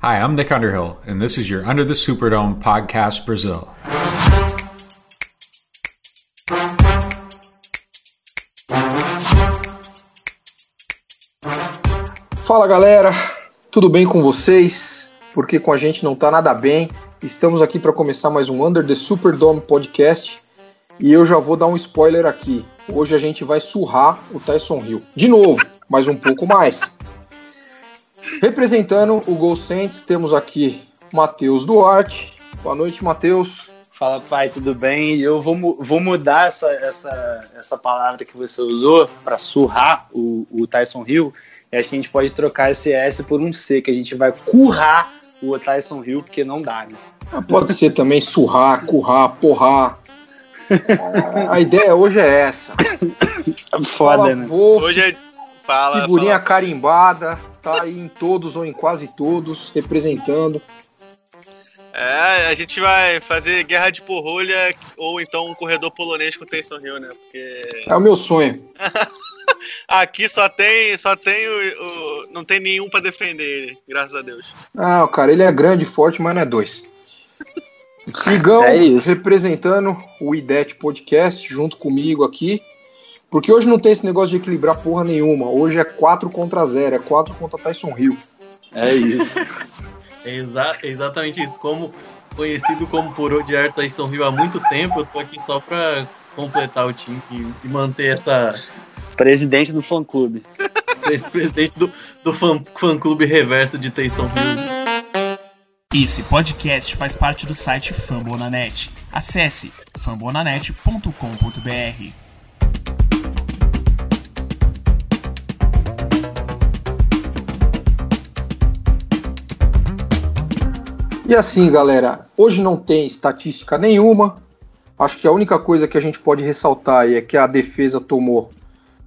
Hi, I'm Nick Underhill, and this is your Under the Superdome podcast Brazil. Fala galera, tudo bem com vocês? Porque com a gente não tá nada bem. Estamos aqui para começar mais um Under the Superdome podcast e eu já vou dar um spoiler aqui. Hoje a gente vai surrar o Tyson Hill. De novo, mas um pouco mais. Representando o Gol Saints, temos aqui Matheus Duarte. Boa noite, Matheus. Fala, pai, tudo bem? Eu vou, vou mudar essa, essa, essa palavra que você usou para surrar o, o Tyson Hill. E acho que a gente pode trocar esse S por um C, que a gente vai currar o Tyson Hill, porque não dá, né? Ah, pode ser também surrar, currar, porrar. A ideia hoje é essa. Foda, Fala, né? vô, Hoje é. Fala. figurinha fala. carimbada, tá aí em todos ou em quase todos, representando. É, a gente vai fazer guerra de porrolha ou então um corredor polonês com o Tyson Hill, né? Porque É o meu sonho. aqui só tem, só tem o, o- não tem nenhum pra defender ele, graças a Deus. Ah, cara, ele é grande, forte, mas não é dois. Igão É representando o IDET Podcast junto comigo aqui. Porque hoje não tem esse negócio de equilibrar porra nenhuma. Hoje é 4 contra 0, é 4 contra Tyson Hill. É isso. É exa- é exatamente isso. Como conhecido como por odiar Tyson Hill há muito tempo, eu tô aqui só pra completar o time e, e manter essa Presidente do fã clube. presidente do, do fã, fã clube reverso de Tyson Hill. Esse podcast faz parte do site Fambonanet. Acesse fambonanet.com.br. E assim, galera, hoje não tem estatística nenhuma. Acho que a única coisa que a gente pode ressaltar aí é que a defesa tomou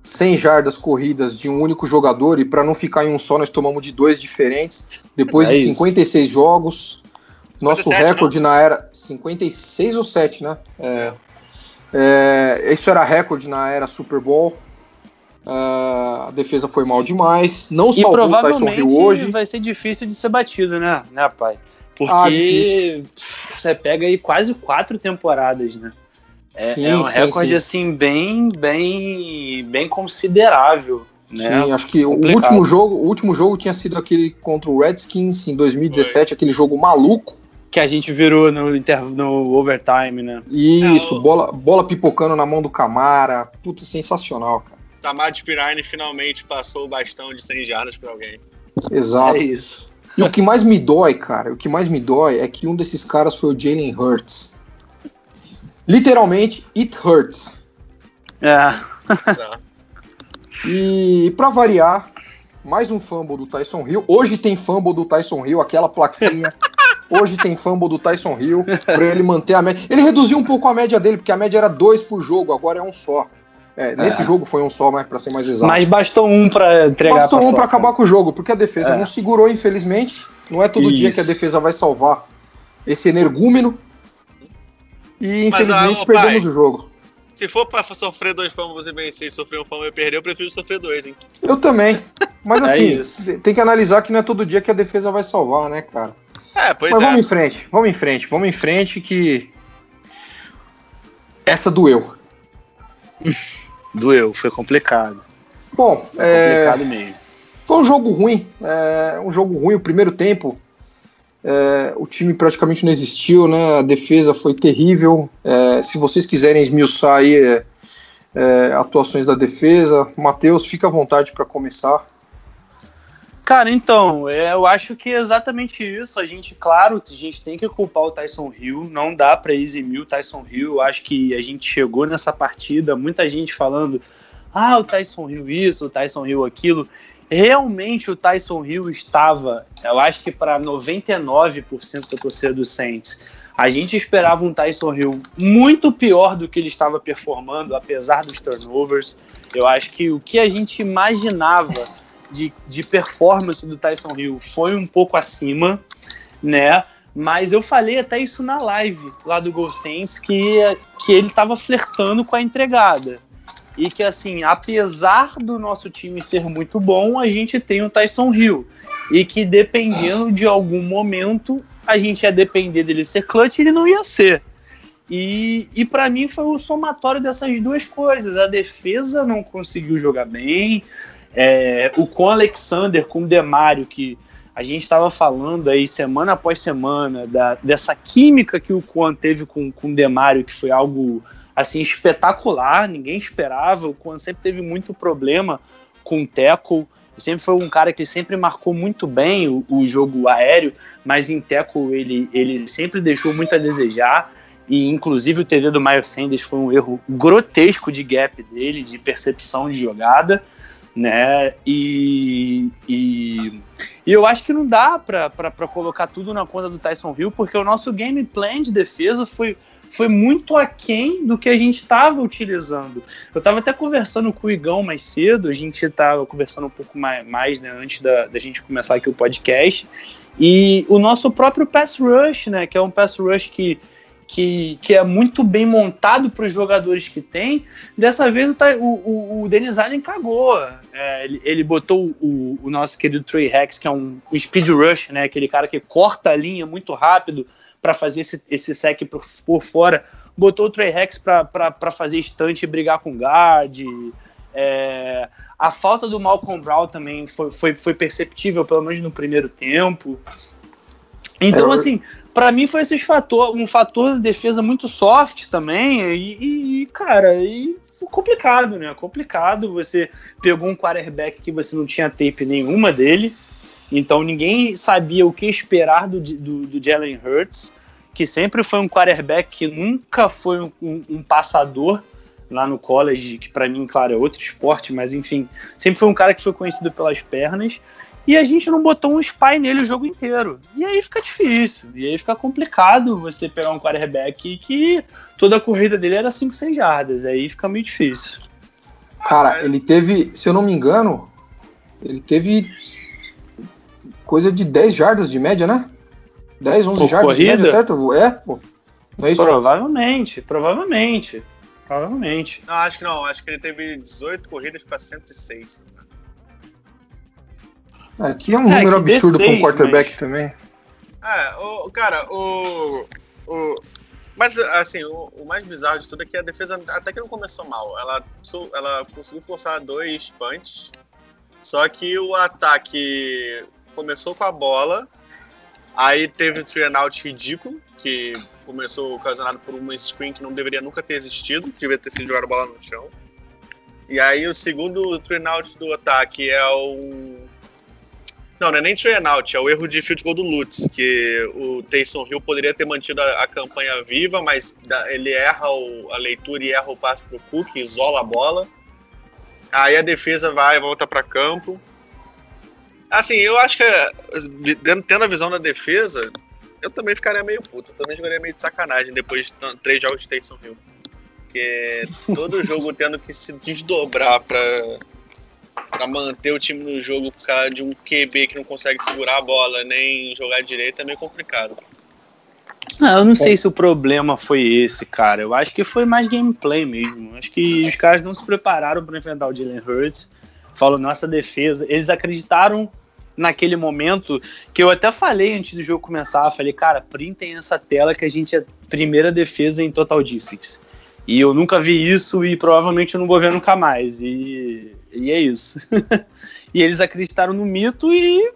100 jardas corridas de um único jogador e para não ficar em um só, nós tomamos de dois diferentes. Depois É de isso. 56 jogos, nosso 57, recorde na era 56 ou 7, né? É, é, isso era recorde na era Super Bowl. Ah, a defesa foi mal demais. Não E salvou o Tyson provavelmente Hill hoje. vai ser difícil de ser batido, né, né pai? Ah, Porque você pega aí quase quatro temporadas, né? É, Sim, é um sim, recorde, sim. assim, bem, bem, bem considerável, né? Sim, acho que o último jogo, o último jogo tinha sido aquele contra o Redskins em 2017, aquele jogo maluco. Que a gente virou no, inter... no overtime, né? Isso, É, o- bola, bola pipocando na mão do Camara. Puta, sensacional, cara. Tamad Pirine finalmente passou o bastão de 100 jardas pra alguém. Exato. É isso. E o que mais me dói, cara, o que mais me dói é que um desses caras foi o Jalen Hurts. Literalmente, it hurts. É. E pra variar, mais um fumble do Tyson Hill. Hoje tem fumble do Tyson Hill, aquela plaquinha. Hoje tem fumble do Tyson Hill pra ele manter a média. Ele reduziu um pouco a média dele, porque a média era dois por jogo, agora é um só. É, nesse É. jogo foi um só, mas para ser mais exato. mas bastou um pra entregar Bastou a um pra paçoca. acabar com o jogo, porque a defesa É. não segurou, infelizmente. Não é todo dia Isso. que a defesa vai salvar esse energúmeno. E Mas, infelizmente ah, perdemos pai. o jogo. Se for pra sofrer dois fumbles e vencer e sofrer um fumble e perder, eu prefiro sofrer dois, hein? Eu também. Mas É assim, tem que analisar que não é todo dia que a defesa vai salvar, né, cara? É, pois Mas é. vamos em frente, vamos em frente, vamos em frente que. Essa doeu. Doeu, foi complicado. Bom, é, Complicado mesmo. foi um jogo ruim. é, um jogo ruim. O primeiro tempo, é, o time praticamente não existiu, né? A defesa foi terrível. É, se vocês quiserem esmiuçar aí é, é, atuações da defesa, Matheus, fica à vontade para começar. Cara, então, é, eu acho que é exatamente isso. A gente, claro, a gente tem que culpar o Tyson Hill. Não dá pra eximir o Tyson Hill. Eu acho que a gente chegou nessa partida, muita gente falando: ah, o Tyson Hill isso, o Tyson Hill aquilo. Realmente o Tyson Hill estava, eu acho que para 99% da torcida do Saints. A gente esperava um Tyson Hill muito pior do que ele estava performando, apesar dos turnovers. Eu acho que o que a gente imaginava de, de performance do Tyson Hill foi um pouco acima, né? Mas eu falei até isso na live lá do Gol Saints, que, que ele estava flertando com a entregada. E que, assim, apesar do nosso time ser muito bom, a gente tem o Tyson Hill. e que dependendo de algum momento a gente ia depender dele ser clutch ele não ia ser. E, e para mim foi o somatório dessas duas coisas. A defesa não conseguiu jogar bem, é, o com Alexander, com o Demário, que a gente estava falando aí semana após semana da, dessa química que o Quan teve com, com o Demário, que foi algo assim espetacular, ninguém esperava. O Quan sempre teve muito problema com o tackle, sempre foi um cara que sempre marcou muito bem o, o jogo aéreo, mas em tackle ele, ele sempre deixou muito a desejar. E inclusive o TD do Miles Sanders foi um erro grotesco de gap dele, de percepção de jogada né? E, e, e, eu acho que não dá para colocar tudo na conta do Tyson Hill, porque o nosso game plan de defesa foi, foi muito aquém do que a gente estava utilizando. Eu estava até conversando com o Igão mais cedo, a gente estava conversando um pouco mais, mais né, antes da, da gente começar aqui o podcast, e o nosso próprio pass rush, né, que é um pass rush que que, que é muito bem montado para os jogadores que tem. Dessa vez o, o, o Allen cagou. É, ele, ele botou o, o, nosso querido Trey Rex, que é um, um speed rush, né? Aquele cara que corta a linha muito rápido para fazer esse, esse sec por, por fora. Botou o Trey Rex para fazer estante e brigar com guard. É, a falta do Malcolm Brown também foi, foi, foi perceptível, pelo menos no primeiro tempo. Então, é, assim, para mim foi esse fator, um fator de defesa muito soft também, e, e, cara, e complicado, né? Complicado. Você pegou um quarterback que você não tinha tape nenhuma dele, então ninguém sabia o que esperar do, do, do Jalen Hurts, que sempre foi um quarterback que nunca foi um, um, um passador lá no college, que para mim, claro, é outro esporte, mas enfim, sempre foi um cara que foi conhecido pelas pernas e a gente não botou um spy nele o jogo inteiro. E aí fica difícil, e aí fica complicado você pegar um quarterback que toda a corrida dele era 5, 6 jardas, aí fica meio difícil. Cara, ele teve, se eu não me engano, ele teve coisa de 10 jardas de média, né? 10, 11 Por jardas corrida? de média, certo? É, pô. Não é isso? Provavelmente, provavelmente. Provavelmente. Não, acho que não. Acho que ele teve 18 corridas para 106. Aqui é um é, número absurdo para um quarterback mas... também. É, o, cara, o, o. Mas, assim, o, o, mais bizarro de tudo é que a defesa até que não começou mal. Ela, ela conseguiu forçar dois punts, só que o ataque começou com a bola, aí teve o three out ridículo, que começou ocasionado por uma screen que não deveria nunca ter existido, devia ter sido jogado a bola no chão. E aí o segundo three out do ataque é um não, não é nem three out, é o erro de field goal do Lutz, que o Taysom Hill poderia ter mantido a, a campanha viva, mas ele erra o, a leitura e erra o passe pro Cook, isola a bola. Aí a defesa vai e volta para campo. Assim, eu acho que tendo a visão da defesa, eu também ficaria meio puto. Eu também jogaria meio de sacanagem depois de três jogos de Taysom Hill. Porque todo jogo tendo que se desdobrar para para manter o time no jogo por causa de um QB que não consegue segurar a bola nem jogar direito é meio complicado. Ah, eu não sei se o problema foi esse, cara. Eu acho que foi mais gameplay mesmo. Acho que os caras não se prepararam para enfrentar o Jalen Hurts. Falou, nossa defesa. Eles acreditaram naquele momento que eu até falei antes do jogo começar. Falei, cara, printem essa tela que a gente é primeira defesa em total defense. E eu nunca vi isso e provavelmente eu não vou ver nunca mais. E e é isso. e eles acreditaram no mito e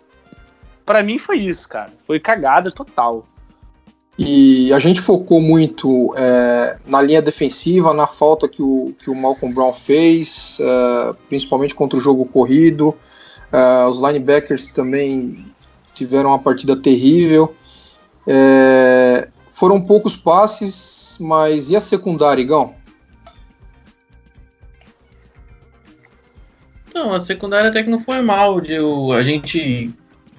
para mim foi isso, cara. Foi cagada total. E a gente focou muito é, na linha defensiva, na falta que o, que o Malcolm Brown fez, é, principalmente contra o jogo corrido. É, os linebackers também tiveram uma partida terrível. É, foram poucos passes, mas e a secundária, Igão? Não, a secundária até que não foi mal. Eu, a gente.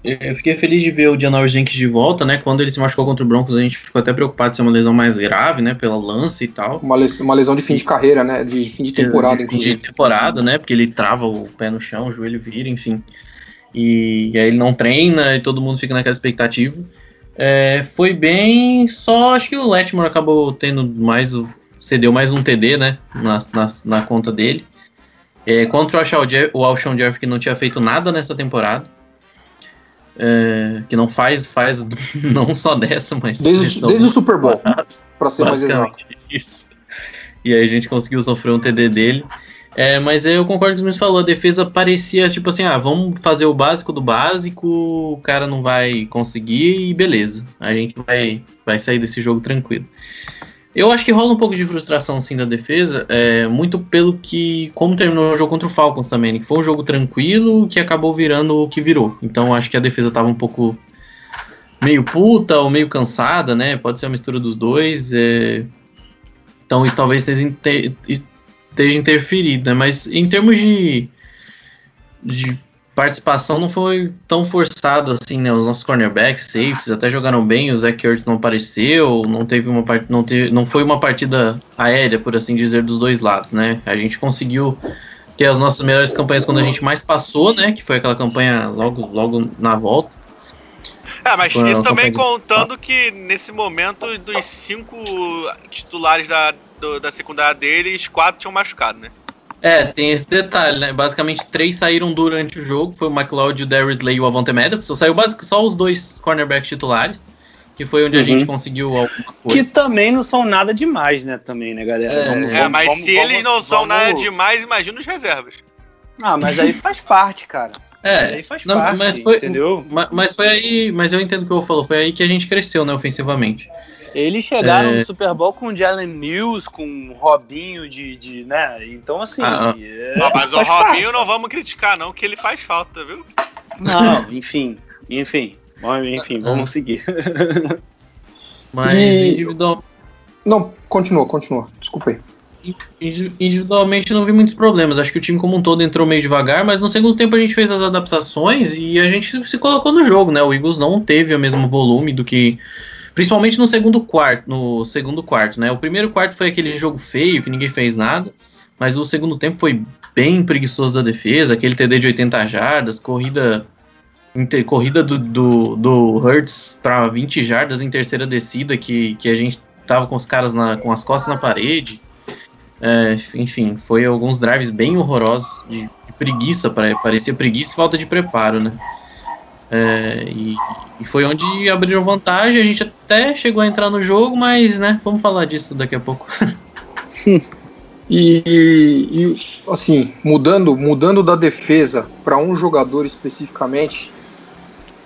Eu fiquei feliz de ver o Janoris Jenkins de volta, né? Quando ele se machucou contra o Broncos, a gente ficou até preocupado de ser uma lesão mais grave, né? Pela lance e tal. Uma lesão, uma lesão de fim de carreira, né? De fim de temporada, de, de temporada, né? Porque ele trava o pé no chão, o joelho vira, enfim. E, e aí ele não treina e todo mundo fica naquela expectativa. É, foi bem, só acho que o Letmore acabou tendo mais, cedeu mais um TD, né? Na, na, na conta dele. É, contra o Alshon, Jeff, que não tinha feito nada nessa temporada. é, que não faz, faz não só dessa, mas desde, desde o Super Bowl, para ser mais exato. Isso. E aí a gente conseguiu sofrer um TD dele. É, mas eu concordo com o que você falou, a defesa parecia tipo assim, ah, vamos fazer o básico do básico, o cara não vai conseguir e beleza. A gente vai, vai sair desse jogo tranquilo. Eu acho que rola um pouco de frustração sim da defesa, é, muito pelo que. como terminou o jogo contra o Falcons também, né, que foi um jogo tranquilo que acabou virando o que virou. Então acho que a defesa tava um pouco meio puta ou meio cansada, né? Pode ser a mistura dos dois. É... Então isso talvez esteja interferido, né? Mas em termos de, de participação não foi tão forçado assim, né? Os nossos cornerbacks, safeties até jogaram bem, o Zach Ertz não apareceu, não teve uma part... não, não foi uma partida aérea, por assim dizer, dos dois lados, né? A gente conseguiu ter as nossas melhores campanhas quando a gente mais passou, né? Que foi aquela campanha logo, logo na volta. É, mas isso também contando que nesse momento dos cinco titulares da, do, da secundária deles, quatro tinham machucado, né? É, tem esse detalhe, né? Basicamente, três saíram durante o jogo. Foi o McLeod, o Darius Lay e o Avante Maddox. Só saiu basicamente só os dois cornerbacks titulares. Que foi onde uhum. a gente conseguiu alguma coisa. Que também não são nada demais, né? Também, né, galera? É, vamos, é mas vamos, se vamos, eles não são nada demais, imagina os reservas. Ah, mas aí faz parte, cara. É, aí faz não, parte, mas foi, entendeu? Mas, mas, foi aí, mas eu entendo o que eu falou, foi aí que a gente cresceu, né, ofensivamente. Eles chegaram é... no Super Bowl com o Jalen Mills, com o Robinho de, de né? Então, assim. Ah, é... ah, mas o Robinho parte. não vamos criticar, não, que ele faz falta, viu? Não, enfim, enfim. Enfim, vamos ah. seguir. Mas e... individual. Não, continua, continua. Desculpa aí. Individualmente não vi muitos problemas. Acho que o time como um todo entrou meio devagar, mas no segundo tempo a gente fez as adaptações e a gente se colocou no jogo, né? O Eagles não teve o mesmo volume do que Principalmente no segundo quarto, no segundo quarto, né? O primeiro quarto foi aquele jogo feio, que ninguém fez nada, mas o segundo tempo foi bem preguiçoso da defesa, aquele TD de 80 jardas, corrida corrida do, do, do Hurts para 20 jardas em terceira descida, que, que a gente tava com os caras na, com as costas na parede. É, enfim, foi alguns drives bem horrorosos, de, de preguiça, parecia preguiça e falta de preparo, né? É, e, e, foi onde abriram vantagem. A gente até chegou a entrar no jogo, mas né, vamos falar disso daqui a pouco. e, e, assim, mudando, mudando da defesa para um jogador especificamente,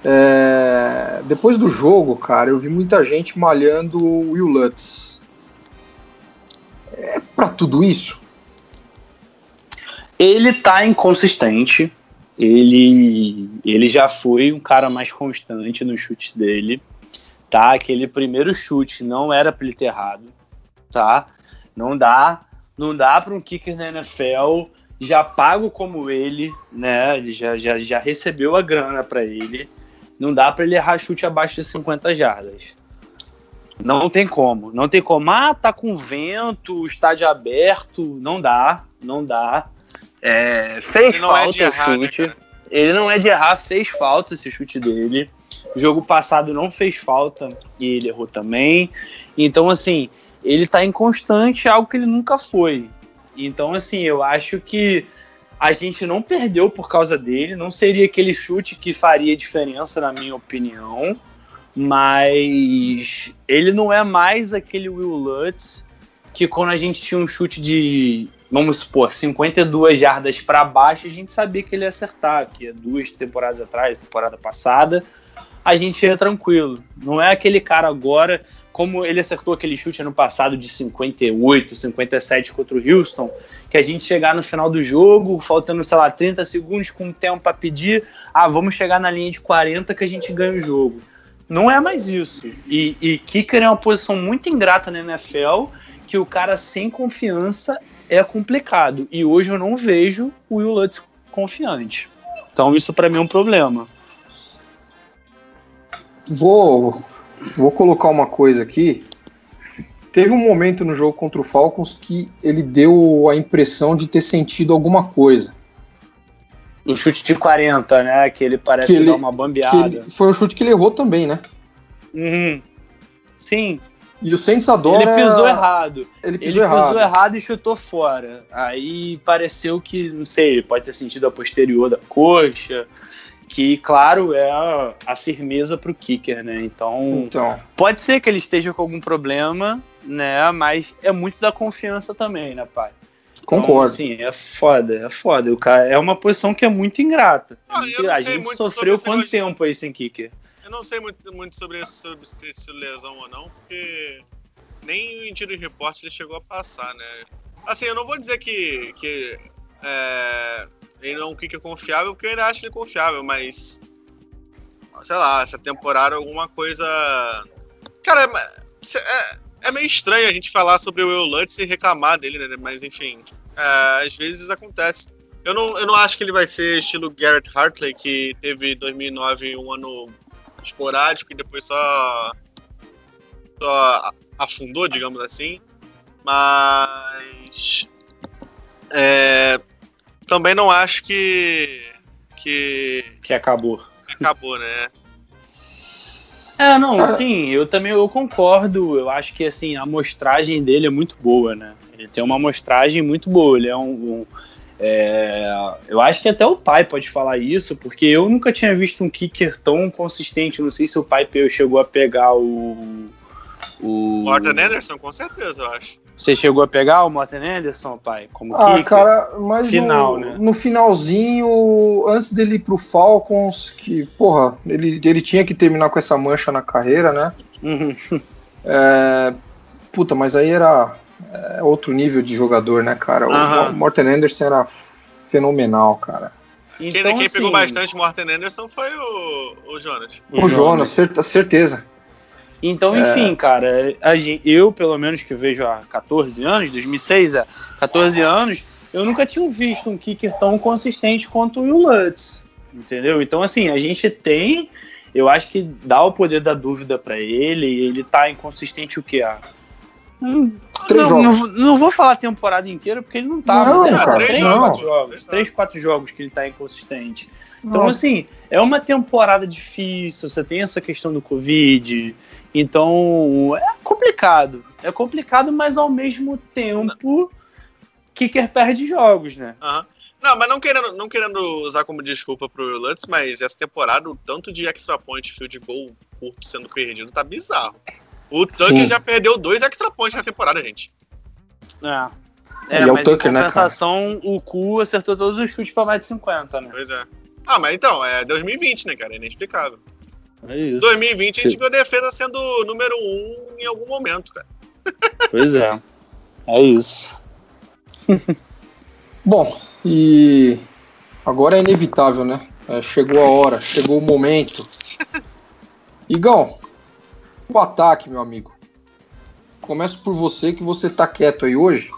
é, depois do jogo, cara, eu vi muita gente malhando o Will Lutz. É para tudo isso? Ele tá inconsistente ele, ele já foi um cara mais constante nos chutes dele, tá? Aquele primeiro chute não era para ele ter errado, tá? Não dá, não dá para um kicker na NFL já pago como ele, né? Ele já, já, já recebeu a grana para ele. Não dá para ele errar chute abaixo de 50 jardas. Não tem como, não tem como. Ah, tá com vento, estádio aberto, não dá, não dá. É, fez ele falta é o chute. Né, ele não é de errar, fez falta esse chute dele. O jogo passado não fez falta e ele errou também. Então, assim, ele tá inconstante, algo que ele nunca foi. Então, assim, eu acho que a gente não perdeu por causa dele. Não seria aquele chute que faria diferença, na minha opinião. Mas ele não é mais aquele Will Lutz que quando a gente tinha um chute de vamos supor, 52 jardas para baixo, a gente sabia que ele ia acertar, que duas temporadas atrás, temporada passada, a gente ia tranquilo. Não é aquele cara agora, como ele acertou aquele chute ano passado de 58, 57 contra o Houston, que a gente chegar no final do jogo, faltando, sei lá, 30 segundos com tempo para pedir, ah, vamos chegar na linha de 40 que a gente ganha o jogo. Não é mais isso. E, e kicker é uma posição muito ingrata na NFL, que o cara sem confiança é complicado. E hoje eu não vejo o Will Lutz confiante. Então isso para mim é um problema. Vou, vou colocar uma coisa aqui. Teve um momento no jogo contra o Falcons que ele deu a impressão de ter sentido alguma coisa. O chute de 40, né? Que ele parece que ele, dar uma bambeada. Foi um chute que ele errou também, né? Uhum. Sim, e o Saints adora. Ele pisou errado. Ele pisou, ele errado. pisou errado e chutou fora. Aí pareceu que, não sei, pode ter sentido a posterior da coxa. que, claro, é a, a firmeza pro kicker, né? Então, Então, pode ser que ele esteja com algum problema, né? Mas é muito da confiança também, né, pai? Concordo. Então, assim, é foda, é foda. O cara, é uma posição que é muito ingrata. Ah, eu não a sei gente muito sofreu quanto tempo aí sem kicker? Eu não sei muito, muito sobre, esse- sobre se lesão ou não, porque nem em tiro de reporte ele chegou a passar, né? Assim, eu não vou dizer que, que é, ele não é um kicker confiável, porque eu ainda acho ele confiável, mas sei lá, essa temporada alguma coisa. Cara, é, é, é meio estranho a gente falar sobre o Will Lutz e reclamar dele, né? Mas enfim, é, às vezes acontece. Eu não, eu não acho que ele vai ser estilo Garrett Hartley, que teve 2009 um ano esporádico e depois só, só afundou, digamos assim. Mas é, também não acho que, que Que acabou. acabou, né? É, não, sim, eu também eu concordo. Eu acho que assim, a amostragem dele é muito boa, né? Ele tem uma amostragem muito boa. Ele é um. um- é, eu acho que até o pai pode falar isso, porque eu nunca tinha visto um kicker tão consistente. Não sei se o pai chegou a pegar o. O Morten Anderson, com certeza, eu acho. Você chegou a pegar o Morten Anderson, pai? Como Ah, kicker? cara, mas Final, no, né? no finalzinho, antes dele ir pro Falcons, que, porra, ele, ele tinha que terminar com essa mancha na carreira, né? Uhum. É, puta, mas aí era é, outro nível de jogador, né, cara? O. Morten Anderson era fenomenal, cara. Quem, Então, quem pegou assim, bastante Morten Anderson foi o, o Jonas. O, Jonas, cer- certeza. Então, É. enfim, cara, a gen- eu, pelo menos que vejo há 14 anos, 2006, é, 14 anos, eu nunca tinha visto um kicker tão consistente quanto o Will Lutz, entendeu? Então, assim, a gente tem, eu acho que dá o poder da dúvida pra ele, e ele tá inconsistente o que? Ah, hum, Três não, jogos. não, não vou falar a temporada inteira, porque ele não tá, Não, mas é, cara, três, não. quatro jogos, Três três, quatro jogos que ele tá inconsistente. Então, Não. assim, é uma temporada difícil, você tem essa questão do Covid, então é complicado. É complicado, mas ao mesmo tempo, Kicker perde jogos, né? Não, mas não querendo, não querendo usar como desculpa pro Lutz, mas essa temporada o tanto de extra point field goal curto sendo perdido tá bizarro. O Tucker Sim. já perdeu dois extra points na temporada, gente. É. É, e é o Tucker, em né, compensação, o Cu acertou todos os chutes pra mais de 50, né? Pois é. Ah, mas então, é 2020, né, cara? É inexplicável. É isso. 2020 a gente Sim. viu a defesa sendo número um em algum momento, cara. Pois é. É isso. Bom, e agora é inevitável, né? É, chegou a hora, chegou o momento. Igão, o ataque, meu amigo. Começo por você, que você tá quieto aí hoje.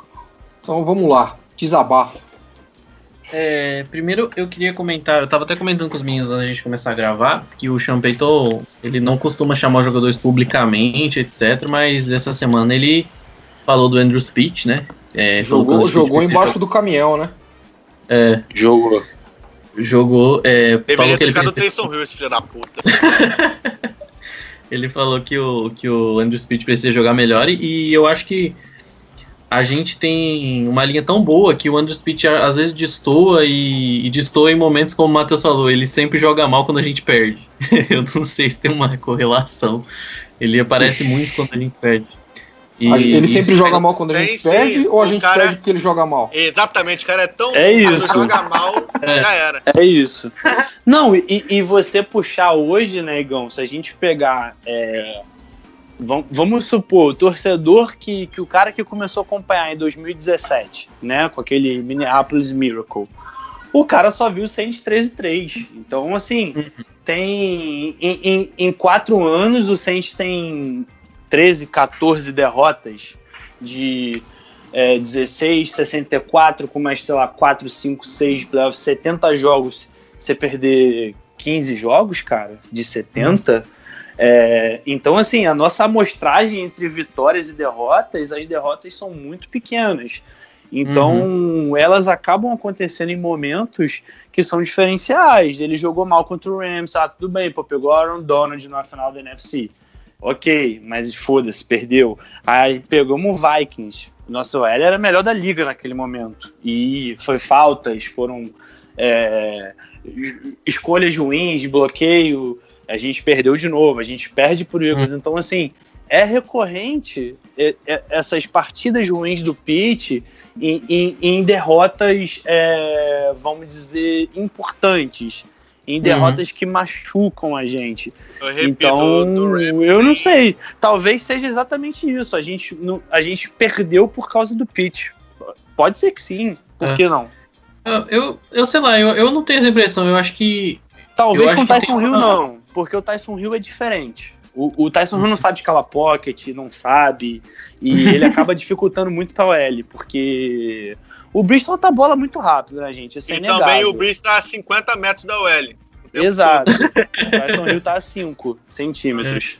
Então vamos lá, desabafa. É, primeiro eu queria comentar, eu tava até comentando com os meninos antes da gente começar a gravar, que o Sean Payton, ele não costuma chamar os jogadores publicamente, etc, mas essa semana ele falou do Andrew Speech, né? É, Jogou, jogou embaixo do caminhão, né? Jogou. jogar- Jogou, é, Deveria falou que ter ele ficado o Taysom Hill, esse filho da puta. Ele falou que o, que o Andrew Speed precisa jogar melhor e, e eu acho que a gente tem uma linha tão boa que o Andrew Speed às vezes destoa e, e destoa em momentos como o Matheus falou, ele sempre joga mal quando a gente perde. eu não sei se tem uma correlação. Ele aparece muito quando a gente perde. E ele sempre joga mal quando a tem gente sim, perde ou a gente cara- perde porque ele joga mal? Exatamente, o cara é tão É isso. joga mal, já era. É isso. Não, e, e você puxar hoje, né, Igão, se a gente pegar. é, vam- vamos supor, o torcedor que, que o cara que começou a acompanhar em 2017, né, com aquele Minneapolis Miracle, o cara só viu Saints 13 3. Então, assim, tem. Em, em, em quatro anos, o Saints tem 13, 14 derrotas de é, 16, 64, com mais, sei lá, 4, 5, 6 playoffs, 70 jogos, você perder 15 jogos, cara, de 70. É, então, assim, a nossa amostragem entre vitórias e derrotas, as derrotas são muito pequenas. Então, elas acabam acontecendo em momentos que são diferenciais. Ele jogou mal contra o Rams, ah, tudo bem, pô, pegou Aaron Donald na final da NFC. Ok, mas foda-se, perdeu. Aí pegamos o Vikings. Nosso OL era melhor da liga naquele momento. E foi faltas, foram é, escolhas ruins, bloqueio, a gente perdeu de novo, a gente perde por Eagles. Hum. Então, assim, é recorrente essas partidas ruins do Pitt em, em, em derrotas, é, vamos dizer, importantes. Em uhum. derrotas uhum. que machucam a gente. Eu repito, então, eu não sei. Talvez seja exatamente isso. A gente, a gente perdeu por causa do Pitt. Pode ser que sim. Por é. que não? Eu, eu, eu, sei lá, eu, eu não tenho essa impressão. Eu acho que. Talvez com o Tyson Hill, não. Porque o Tyson Hill é diferente. O, o Tyson Hill não sabe escalar pocket, não sabe. E ele acaba dificultando muito pra OL, porque o Bristol tá bola muito rápido, né, gente? Isso é e também o Bristol tá a 50 metros da OL. Exato. o Tyson Hill tá a 5 centímetros.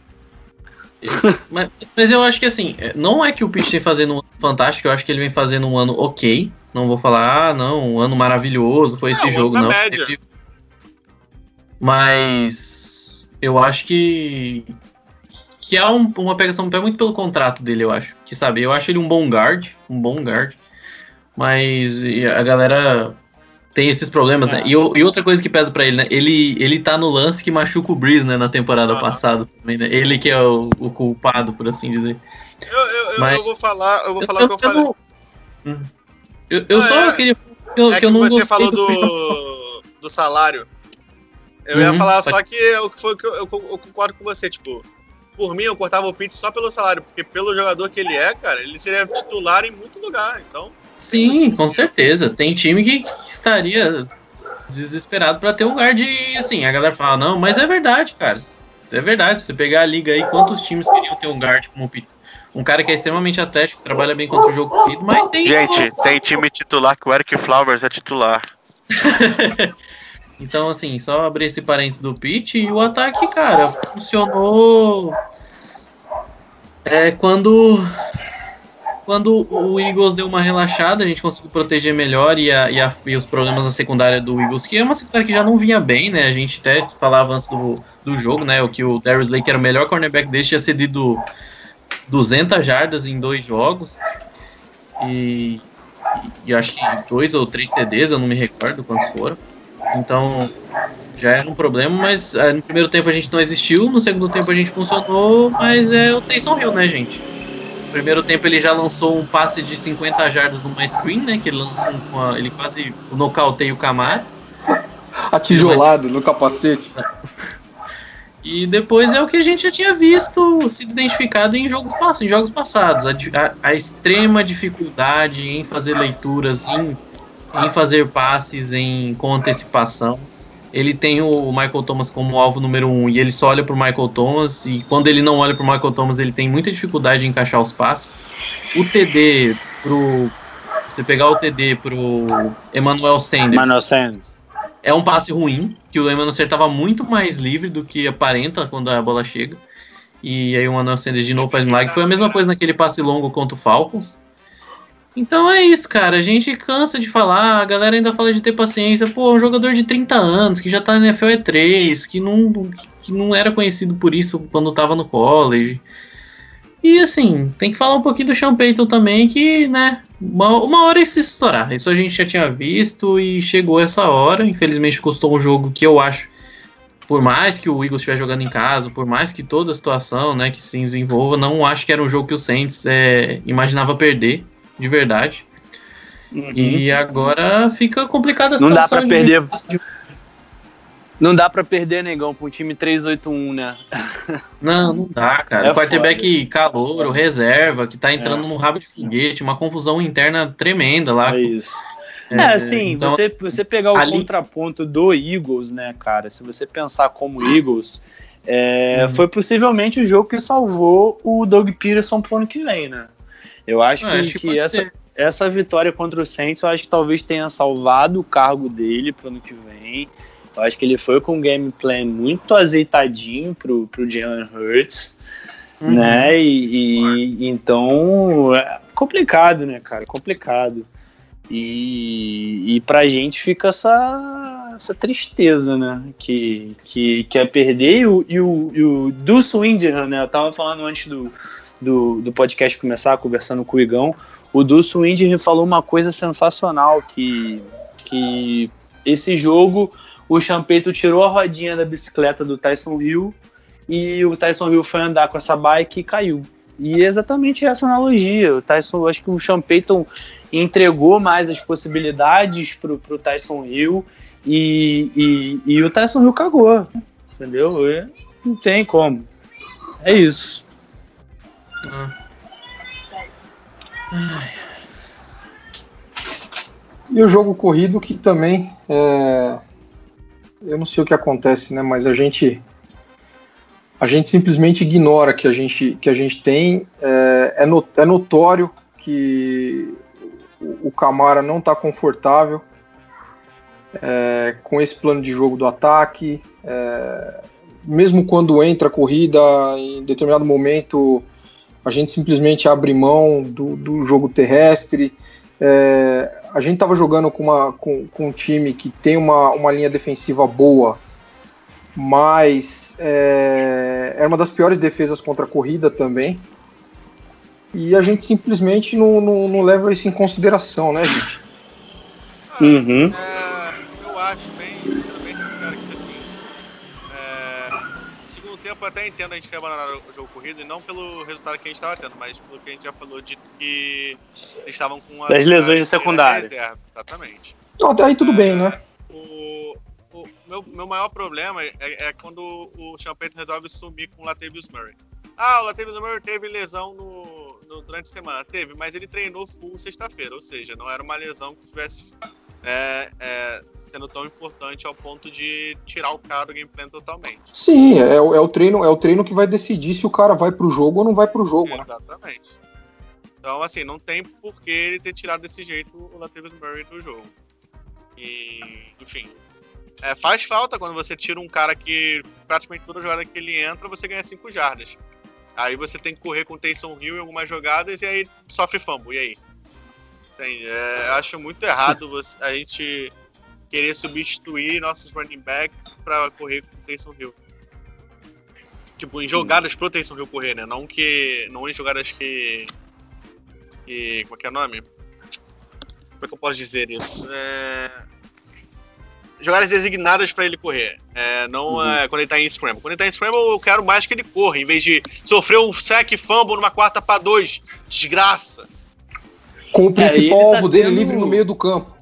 É. mas, mas, eu acho que assim, não é que o Pitch vem fazendo um ano fantástico, eu acho que ele vem fazendo um ano ok. Não vou falar, ah, não, um ano maravilhoso, foi esse jogo, não. Média. Mas eu acho que que é um, uma pegação muito pelo contrato dele, eu acho. Que sabe, eu acho ele um bom guard, um bom guard. Mas a galera tem esses problemas, né? é. né? E, e, outra coisa que pesa para ele, né? Ele, ele tá no lance que machuca o Breeze, né? Na temporada passada também, né? Ele que é o, o culpado, por assim dizer. Eu, eu, Mas, eu vou falar, eu vou falar o que eu, falei. Não... Hum. Eu, eu ah, só é, queria. Eu, é que, eu não você falou do, do salário. Eu uhum, ia falar pode... só que eu, foi, eu, eu, concordo com você, tipo, por mim eu cortava o Pitts só pelo salário, porque pelo jogador que ele é, cara, ele seria titular em muito lugar, então. Sim, com certeza. Tem time que estaria desesperado para ter um guard e assim, a galera fala, não, mas é verdade, cara. É verdade, se você pegar a liga aí, quantos times queriam ter um guard como o um cara que é extremamente atlético, trabalha bem contra o jogo corrido, mas tem. Gente, tem time titular que o Eric Flowers é titular. então, assim, só abrir esse parênteses do pitch e o ataque, cara, funcionou. É quando quando o Eagles deu uma relaxada, a gente conseguiu proteger melhor e, a, e, a, e, os problemas na secundária do Eagles, que é uma secundária que já não vinha bem, né? A gente até falava antes do, do jogo, né? O que o Darius Lake era o melhor cornerback dele, tinha cedido 200 jardas em dois jogos. E, e acho que dois ou três TDs, eu não me recordo quantos foram. Então, já era um problema, mas é, no primeiro tempo a gente não existiu, no segundo tempo a gente funcionou, mas é o Taysom Hill, né, gente? Primeiro tempo ele já lançou um passe de 50 jardas numa screen, né? Que ele lançou uma, ele quase nocauteia o Camaro. Atijolado no capacete. E depois é o que a gente já tinha visto sido identificado em jogos, em jogos passados. A, a, a extrema dificuldade em fazer leituras, em, em fazer passes em, com antecipação ele tem o Michael Thomas como alvo número um e ele só olha para o Michael Thomas e quando ele não olha para o Michael Thomas ele tem muita dificuldade em encaixar os passes. O TD pro você pegar o TD pro Emmanuel Sanders. Emmanuel Sanders. É um passe ruim, que o Emmanuel Sanders estava muito mais livre do que aparenta quando a bola chega. E aí o Emmanuel Sanders de novo faz milagre. Foi a mesma coisa naquele passe longo contra o Falcons. Então é isso, cara. A gente cansa de falar, a galera ainda fala de ter paciência. Pô, um jogador de 30 anos, que já tá na NFL E3, que não, que não era conhecido por isso quando tava no college. E assim, tem que falar um pouquinho do Sean Payton também, que, né, uma, uma hora ia se estourar. Isso a gente já tinha visto e chegou essa hora. Infelizmente custou um jogo que eu acho, por mais que o Eagles estiver jogando em casa, por mais que toda a situação, né, que se desenvolva, não acho que era um jogo que o Saints é, imaginava perder de verdade. Uhum. E agora fica complicada a situação. Não dá para perder. Não dá para perder, negão, pra um time 381, né? Não, não dá, cara. É o quarterback calor, o reserva, que tá entrando é. no rabo de foguete, uma confusão interna tremenda lá. É isso. É, é assim, então, você, você pegar o ali... contraponto do Eagles, né, cara? Se você pensar como Eagles, é, uhum. foi possivelmente o jogo que salvou o Doug Peterson pro ano que vem, né? Eu acho que, acho que, que essa, essa vitória contra o Saints, eu acho que talvez tenha salvado o cargo dele pro ano que vem. Eu acho que ele foi com um gameplay muito azeitadinho pro, pro Jalen Hurts, uhum. né? E, e, então é complicado, né, cara? Complicado. E, e pra gente fica essa, essa tristeza, né? Que, que, que é perder e o, e o, e o Dulce Windham, né? Eu tava falando antes do, do, do podcast começar, conversando com o Igão, o Dulce Windy falou uma coisa sensacional que, que esse jogo o Champeito tirou a rodinha da bicicleta do Tyson Hill e o Tyson Hill foi andar com essa bike e caiu. E é exatamente essa analogia. O Tyson, acho que o Sean Payton entregou mais as possibilidades pro, pro Tyson Hill e, e, e o Tyson Hill cagou. Entendeu? E não tem como. É isso. E o jogo corrido que também é... eu não sei o que acontece, né? Mas a gente a gente simplesmente ignora que a gente que a gente tem é, é, not, é notório que o, o Camara não está confortável é, com esse plano de jogo do ataque. É, mesmo quando entra a corrida, em determinado momento a gente simplesmente abre mão do, do jogo terrestre. É, a gente estava jogando com, uma, com, com, um time que tem uma, uma linha defensiva boa, mas é, era uma das piores defesas contra a corrida também. E a gente simplesmente não, não, não leva isso em consideração, né, gente? Uhum. Eu até entendo a gente ter abandonado o jogo corrido, e não pelo resultado que a gente estava tendo, mas pelo que a gente já falou de que eles estavam com Das lesões de secundária. Reserva, exatamente. Não, aí tudo bem, né? O, o meu, meu maior problema é, é quando o Champeito resolve sumir com o Latavius Murray. Ah, o Latavius Murray teve lesão no, no, durante a semana. Teve, mas ele treinou full sexta-feira, ou seja, não era uma lesão que tivesse é, é, sendo tão importante ao ponto de tirar o cara do gameplay totalmente. Sim, é, o- é o treino, é o treino que vai decidir se o cara vai pro jogo ou não vai pro jogo, né? Exatamente. Então, assim, não tem por que ele ter tirado desse jeito o Latavius Murray do jogo. E, enfim. É, faz falta quando você tira um cara que praticamente toda jogada que ele entra, você ganha 5 jardas. Aí você tem que correr com o Taysom Hill em algumas jogadas e aí sofre fumble. E aí? Entende? É, eu acho muito errado você- a gente querer substituir nossos running backs pra correr com o Taysom Hill. Tipo, em jogadas pro Taysom Hill correr, né? Não que. Não em jogadas que. que como é que é o nome? Como é que eu posso dizer isso? É, Jogadas designadas pra ele correr. É, não é, quando ele tá em scramble. Quando ele tá em scramble, eu quero mais que ele corra, em vez de sofrer um sack fumble numa quarta pra dois. Desgraça. Com o É, principal ele tá alvo dele tendo- livre no meio do campo.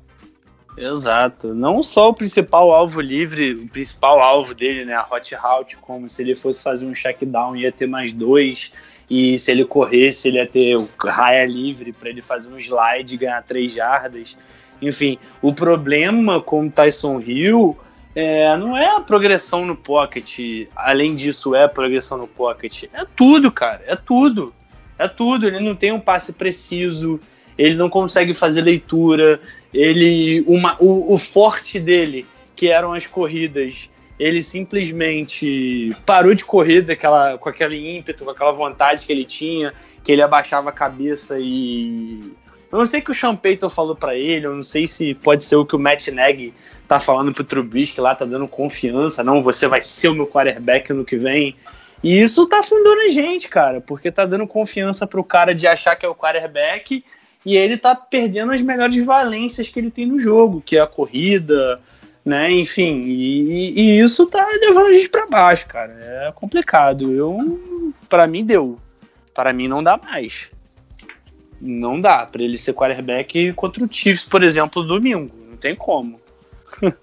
Exato. Não só o principal alvo livre, o principal alvo dele, né? A hot route, como se ele fosse fazer um check down ia ter mais dois. E se ele corresse, ele ia ter o raia livre para ele fazer um slide e ganhar três jardas. Enfim, o problema com o Tyson Hill é, não é a progressão no pocket. Além disso, é a progressão no pocket. É tudo, cara. É tudo. É tudo. Ele não tem um passe preciso. Ele não consegue fazer leitura ele uma, o, o forte dele, que eram as corridas, ele simplesmente parou de correr daquela, com aquele ímpeto, com aquela vontade que ele tinha, que ele abaixava a cabeça e. Eu não sei o que o Sean Payton falou pra ele, eu não sei se pode ser o que o Matt Nagy tá falando pro Trubisky lá, tá dando confiança, não, você vai ser o meu quarterback no que vem. E isso tá afundando a gente, cara, porque tá dando confiança pro cara de achar que é o quarterback e ele tá perdendo as melhores valências que ele tem no jogo, que é a corrida, né? Enfim, e, e isso tá levando a gente pra baixo, cara. É complicado. Eu, para mim deu. Para mim não dá mais. Não dá para ele ser quarterback contra o Chiefs, por exemplo, domingo. Não tem como.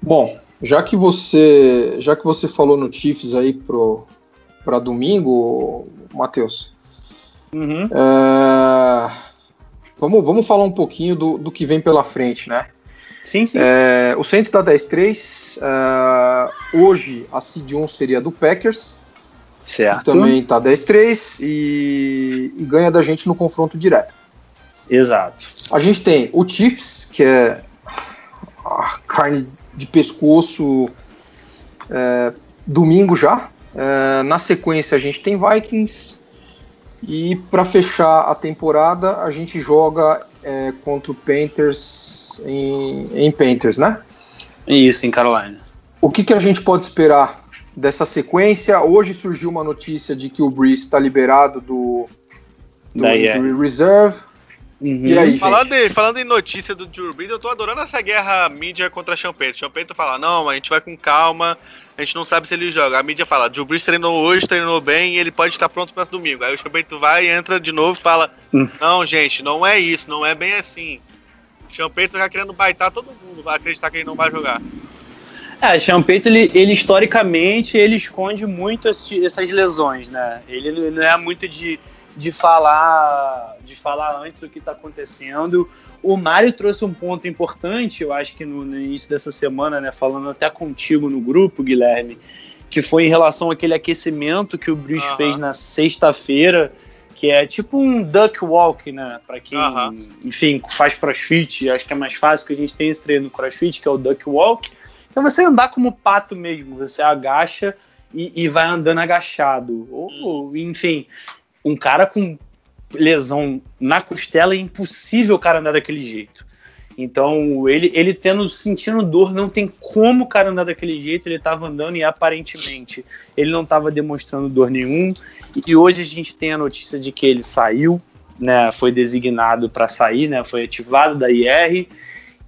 Bom, já que você, já que você falou no Chiefs aí pro para domingo, Matheus, Uhum. é, vamos, vamos falar um pouquinho do, do que vem pela frente, né? Sim, sim. É, o Saints tá 10-3. é, hoje a Seed 1 seria do Packers, que certo. também tá 10-3 e, e ganha da gente no confronto direto. Exato. A gente tem o Chiefs, que é a carne de pescoço é, domingo já. É, na sequência a gente tem Vikings. E para fechar a temporada a gente joga é, contra o Panthers em, em Panthers, né? Isso, em Carolina. O que, que a gente pode esperar dessa sequência? Hoje surgiu uma notícia de que o Breeze está liberado do, do. Injury Reserve. Uhum. E aí, Falando gente? em, falando em notícia do Drew Brees, eu tô adorando essa guerra mídia contra Champeito. Champeito fala, não, a gente vai com calma, a gente não sabe se ele joga. A mídia fala, Drew Brees treinou hoje, treinou bem e ele pode estar pronto para domingo. Aí o Champeito vai, entra de novo e fala, Hum. não, gente, não é isso, não é bem assim. O Champeito tá querendo baitar todo mundo, vai acreditar que ele não vai jogar. É, Champeito, ele, ele historicamente, ele esconde muito esse- essas lesões, né? Ele não é muito de, de falar de falar antes o que está acontecendo. O Mário trouxe um ponto importante, eu acho que no, no início dessa semana, né? Falando até contigo no grupo, Guilherme, que foi em relação àquele aquecimento que o Bruce Aham. fez na sexta-feira, que é tipo um duck walk, né? Para quem, Aham. enfim, faz crossfit, acho que é mais fácil que a gente tem esse treino no crossfit, que é o duck walk. É você andar como pato mesmo, você agacha e, e vai andando agachado. Ou, enfim, um cara com lesão na costela é impossível o cara andar daquele jeito. Então, ele, ele tendo, sentindo dor, não tem como o cara andar daquele jeito, ele tava andando e aparentemente ele não tava demonstrando dor nenhum. E hoje a gente tem a notícia de que ele saiu, né, foi designado para sair, né, foi ativado da IR.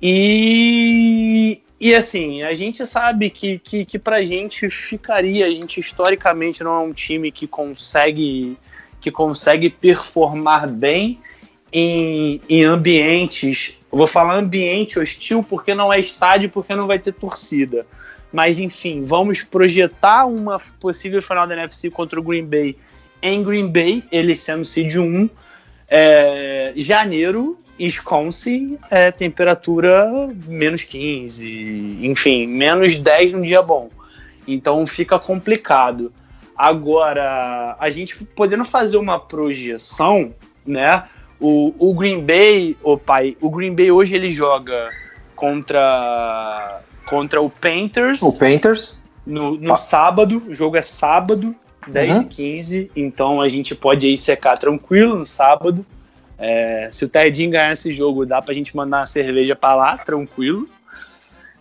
E, e assim, a gente sabe que, que, que pra gente ficaria, a gente historicamente não é um time que consegue que consegue performar bem em, em ambientes. eu Vou falar ambiente hostil porque não é estádio, porque não vai ter torcida. Mas enfim, vamos projetar uma possível final da NFC contra o Green Bay em Green Bay, ele sendo seed 1. É, janeiro, Wisconsin, é, temperatura menos 15, enfim, menos 10 num dia bom. Então fica complicado. Agora, a gente podendo fazer uma projeção, né? O, o Green Bay, o pai, o Green Bay hoje ele joga contra contra o Panthers O Panthers. no, no sábado, o jogo é sábado, 10 Uhum. e 15, então a gente pode aí secar tranquilo no sábado. É, se o Tedinho ganhar esse jogo, dá pra gente mandar uma cerveja pra lá, tranquilo.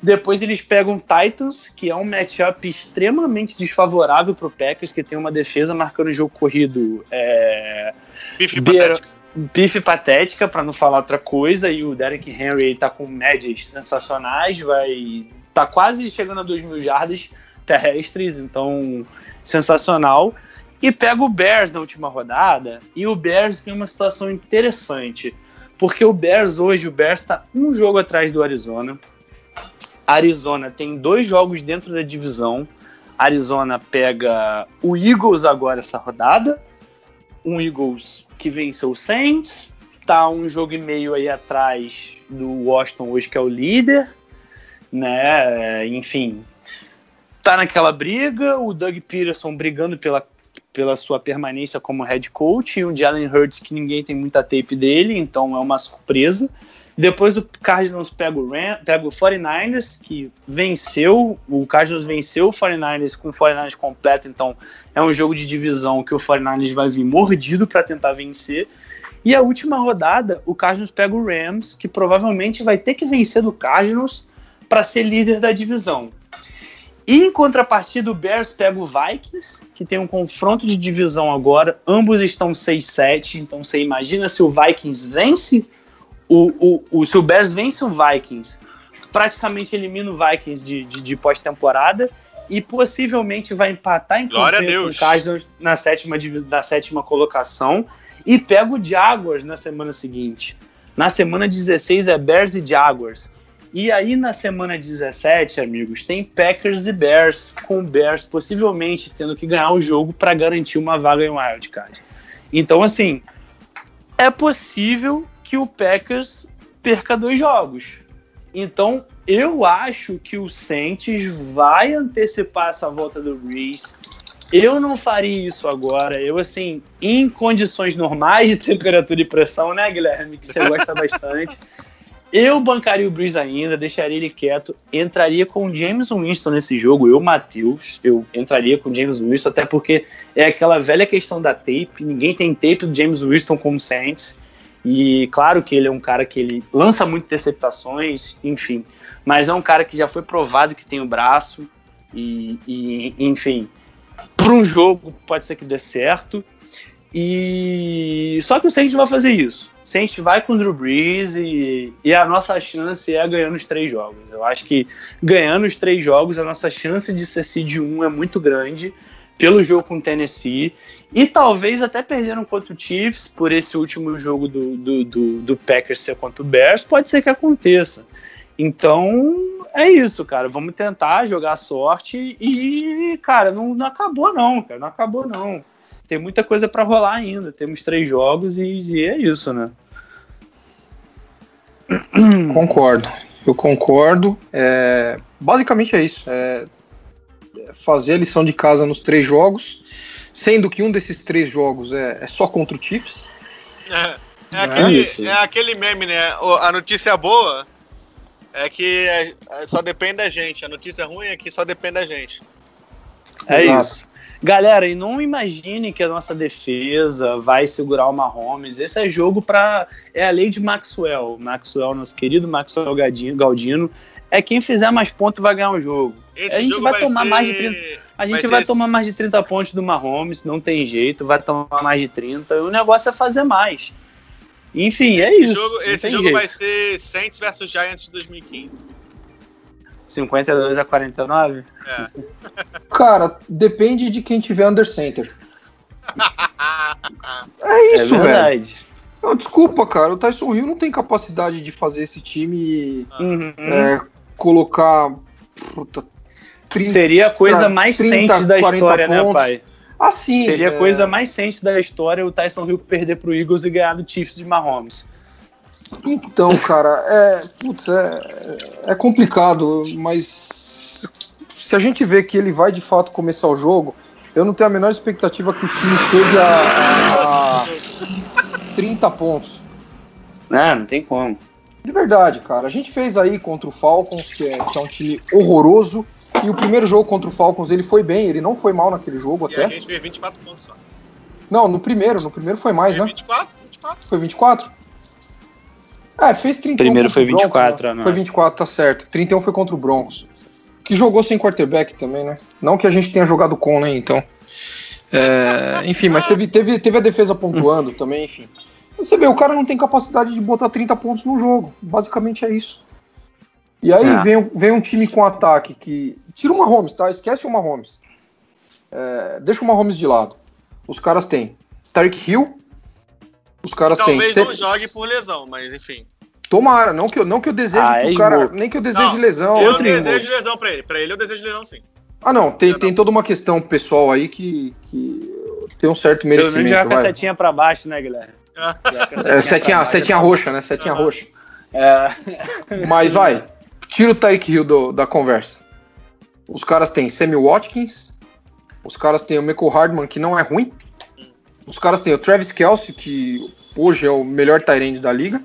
Depois eles pegam Titans, que é um matchup extremamente desfavorável pro Packers, que tem uma defesa marcando o jogo corrido é, Bife Beira- patético. pife patética, para não falar outra coisa, e o Derrick Henry tá com médias sensacionais, vai tá quase chegando a 2 mil jardas terrestres, então sensacional. E pega o Bears na última rodada, e o Bears tem uma situação interessante, porque o Bears hoje, o Bears tá um jogo atrás do Arizona. Arizona tem dois jogos dentro da divisão. Arizona pega o Eagles agora essa rodada. Um Eagles que venceu o Saints. Tá um jogo e meio aí atrás do Washington hoje, que é o líder. Né? Enfim. Tá naquela briga. O Doug Peterson brigando pela, pela sua permanência como head coach. E o Jalen Hurts, que ninguém tem muita tape dele, então é uma surpresa. Depois o Cardinals pega o, Ram, pega o 49ers, que venceu. O Cardinals venceu o 49ers com o 49ers completo, então é um jogo de divisão que o 49ers vai vir mordido para tentar vencer. E a última rodada, o Cardinals pega o Rams, que provavelmente vai ter que vencer do Cardinals para ser líder da divisão. E em contrapartida, o Bears pega o Vikings, que tem um confronto de divisão agora. Ambos estão 6-7, então você imagina se o Vikings vence o, o, o, se o Bears vence o Vikings, praticamente elimina o Vikings de, de, de pós-temporada e possivelmente vai empatar em campanha com o Cardinals na sétima, na sétima colocação e pega o Jaguars na semana seguinte. Na semana 16 é Bears e Jaguars. E aí na semana 17, amigos, tem Packers e Bears, com o Bears possivelmente tendo que ganhar o jogo para garantir uma vaga em Wild Card. Então, assim, é possível que o Packers perca dois jogos. Então, eu acho que o Saints vai antecipar essa volta do Reese. Eu não faria isso agora. Eu, assim, em condições normais de temperatura e pressão, né, Guilherme? Que você gosta bastante. Eu bancaria o Breeze ainda, deixaria ele quieto, entraria com o James Winston nesse jogo, eu, Matheus, eu entraria com o James Winston, até porque é aquela velha questão da tape, ninguém tem tape do James Winston como Saints, e claro que ele é um cara que ele lança muito interceptações, enfim, mas é um cara que já foi provado que tem o braço, e, e enfim, para um jogo pode ser que dê certo. E só que o Saints vai fazer isso. O Saints vai com o Drew Brees e, e a nossa chance é ganhando os três jogos. Eu acho que ganhando os três jogos, a nossa chance de ser seed 1 é muito grande pelo jogo com o Tennessee. E talvez até perderam contra o Chiefs por esse último jogo do, do, do, do Packers ser contra o Bears. Pode ser que aconteça. Então, é isso, cara. Vamos tentar jogar sorte e, cara, não, não acabou não, cara. Não acabou não. Tem muita coisa para rolar ainda. Temos três jogos e, e é isso, né? Concordo. Eu concordo. É, basicamente é isso. É fazer a lição de casa nos três jogos, sendo que um desses três jogos é, é só contra o Chiefs. É, é, aquele, é aquele meme, né? A notícia boa é que é, é, só depende da gente. A notícia ruim é que só depende da gente. É Exato. isso. Galera, e não imagine que a nossa defesa vai segurar o Mahomes. Esse é jogo para é a lei de Maxwell. Maxwell, nosso querido Maxwell Galdino, é quem fizer mais pontos vai ganhar o jogo. Esse a gente vai, vai tomar ser... mais de 30. A gente vai, vai tomar mais de 30 pontos do Mahomes, não tem jeito, vai tomar mais de 30. O negócio é fazer mais. Enfim, é esse é isso. Jogo, esse jogo jeito. vai ser Saints versus Giants de 2015. 52 a 49? É. Cara, depende de quem tiver under center. é isso, é velho. Não, desculpa, cara. O Tyson Hill não tem capacidade de fazer esse time uhum. é, colocar. Puta, 30, Seria a coisa mais 30, da história, né, pontos. né, pai? Assim. Seria a é... coisa mais sente da história o Tyson Hill perder pro Eagles e ganhar do Chiefs de Mahomes. Então, cara, é, putz, é, é complicado, mas se a gente vê que ele vai de fato começar o jogo, eu não tenho a menor expectativa que o time chegue a, a 30 pontos. Não, não tem como. De verdade, cara. A gente fez aí contra o Falcons, que é, que é um time horroroso. E o primeiro jogo contra o Falcons ele foi bem, ele não foi mal naquele jogo e até. a gente fez 24 pontos só. Não, no primeiro, no primeiro foi mais, foi né? 24, 24. Foi 24? É, fez 31 Primeiro foi 24, Broncos, né? Foi 24, tá certo. 31 foi contra o Broncos. Que jogou sem quarterback também, né? Não que a gente tenha jogado com, né? Então. É, enfim, mas teve, teve, teve a defesa pontuando também, enfim. Você vê, o cara não tem capacidade de botar 30 pontos no jogo. Basicamente é isso. E aí é. vem, vem um time com ataque que. Tira uma Mahomes, tá? Esquece o Mahomes. É, deixa o Mahomes de lado. Os caras têm Tarek Hill. Os caras Talvez têm. Talvez não jogue por lesão, mas enfim. Tomara, não que eu, não que eu deseje ah, pro é cara. Nem que eu deseje não, lesão. Eu desejo de lesão pra ele. Pra ele eu desejo lesão sim. Ah, não. Tem, tem toda uma questão pessoal aí que, que tem um certo merecimento. Pelo menos joga a setinha pra baixo, né, Guilherme? É, setinha, setinha roxa, né? Setinha uhum. roxa. É. Mas vai, tira o Tyreek Hill do, da conversa. Os caras têm Sammy Watkins, os caras têm o Michael Hardman, que não é ruim. Os caras têm o Travis Kelsey, que hoje é o melhor Tyrande da liga.